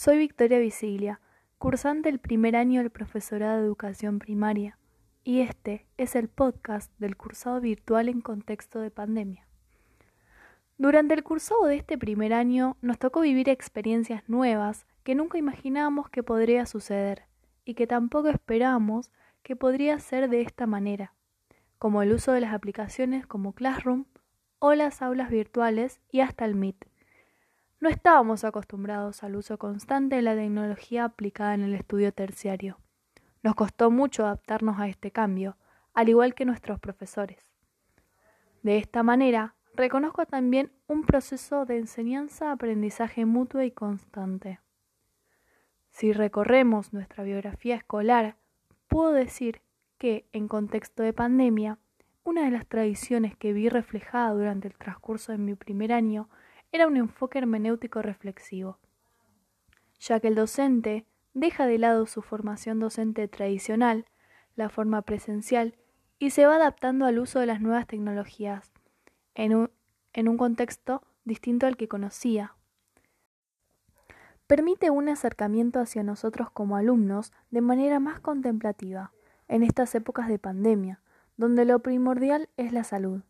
Soy Victoria Visiglia, cursante del primer año del profesorado de educación primaria, y este es el podcast del cursado virtual en contexto de pandemia. Durante el cursado de este primer año nos tocó vivir experiencias nuevas que nunca imaginábamos que podría suceder y que tampoco esperábamos que podría ser de esta manera, como el uso de las aplicaciones como Classroom o las aulas virtuales y hasta el Meet. No estábamos acostumbrados al uso constante de la tecnología aplicada en el estudio terciario. Nos costó mucho adaptarnos a este cambio, al igual que nuestros profesores. De esta manera, reconozco también un proceso de enseñanza-aprendizaje mutuo y constante. Si recorremos nuestra biografía escolar, puedo decir que, en contexto de pandemia, una de las tradiciones que vi reflejada durante el transcurso de mi primer año era un enfoque hermenéutico reflexivo, ya que el docente deja de lado su formación docente tradicional, la forma presencial, y se va adaptando al uso de las nuevas tecnologías, en un, en un contexto distinto al que conocía. Permite un acercamiento hacia nosotros como alumnos de manera más contemplativa en estas épocas de pandemia, donde lo primordial es la salud.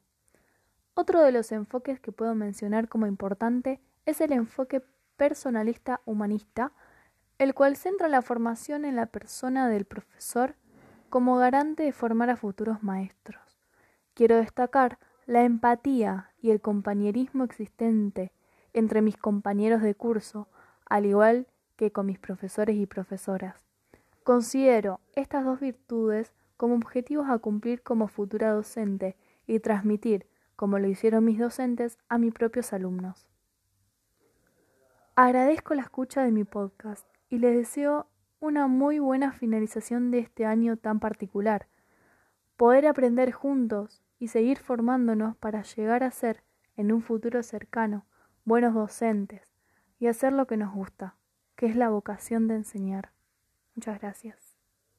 Otro de los enfoques que puedo mencionar como importante es el enfoque personalista humanista, el cual centra la formación en la persona del profesor como garante de formar a futuros maestros. Quiero destacar la empatía y el compañerismo existente entre mis compañeros de curso, al igual que con mis profesores y profesoras. Considero estas dos virtudes como objetivos a cumplir como futura docente y transmitir, como lo hicieron mis docentes, a mis propios alumnos. Agradezco la escucha de mi podcast y les deseo una muy buena finalización de este año tan particular. Poder aprender juntos y seguir formándonos para llegar a ser, en un futuro cercano, buenos docentes y hacer lo que nos gusta, que es la vocación de enseñar. Muchas gracias.